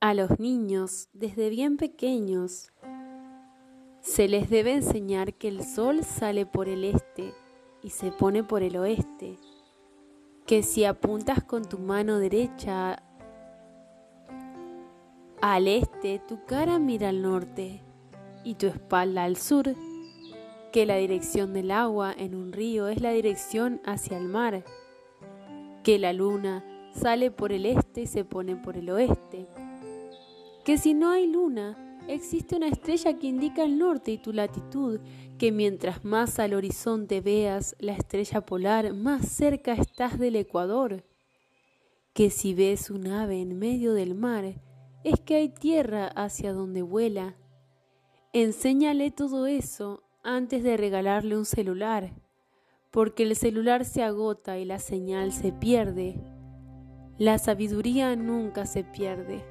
A los niños, desde bien pequeños, se les debe enseñar que el sol sale por el este y se pone por el oeste, que si apuntas con tu mano derecha al este, tu cara mira al norte y tu espalda al sur, que la dirección del agua en un río es la dirección hacia el mar, que la luna sale por el este y se pone por el oeste que si no hay luna, existe una estrella que indica el norte y tu latitud, que mientras más al horizonte veas la estrella polar, más cerca estás del ecuador, que si ves un ave en medio del mar, es que hay tierra hacia donde vuela. Enséñale todo eso antes de regalarle un celular, porque el celular se agota y la señal se pierde. La sabiduría nunca se pierde.